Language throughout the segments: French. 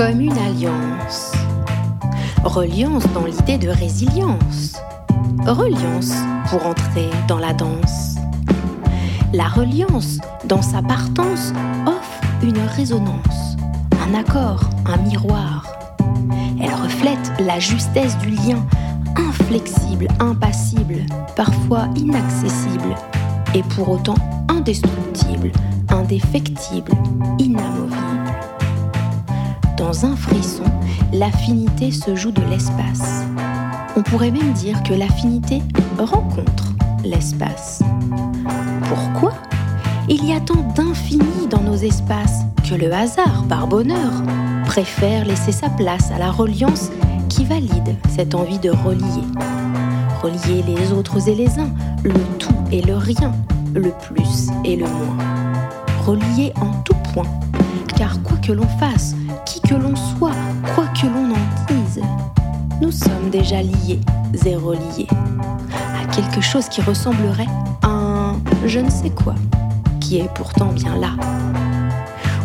comme une alliance. Reliance dans l'idée de résilience. Reliance pour entrer dans la danse. La reliance, dans sa partance, offre une résonance, un accord, un miroir. Elle reflète la justesse du lien, inflexible, impassible, parfois inaccessible, et pour autant indestructible, indéfectible, inamovible. Dans un frisson, l'affinité se joue de l'espace. On pourrait même dire que l'affinité rencontre l'espace. Pourquoi? Il y a tant d'infini dans nos espaces que le hasard, par bonheur, préfère laisser sa place à la reliance qui valide cette envie de relier. Relier les autres et les uns, le tout et le rien, le plus et le moins. Relier en tout point, car quoi que l'on fasse, qui que l'on soit, quoi que l'on en dise, nous sommes déjà liés et reliés à quelque chose qui ressemblerait à un je ne sais quoi, qui est pourtant bien là.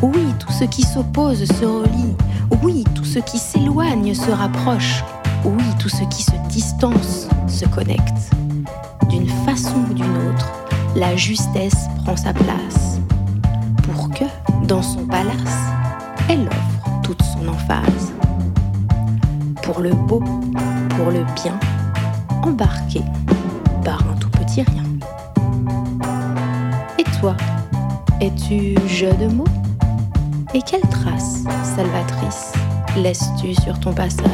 Oui, tout ce qui s'oppose se relie. Oui, tout ce qui s'éloigne se rapproche. Oui, tout ce qui se distance se connecte. D'une façon ou d'une autre, la justesse prend sa place. Dans son palace, elle offre toute son emphase. Pour le beau, pour le bien, embarqué par un tout petit rien. Et toi, es-tu jeu de mots? Et quelle trace salvatrice laisses-tu sur ton passage?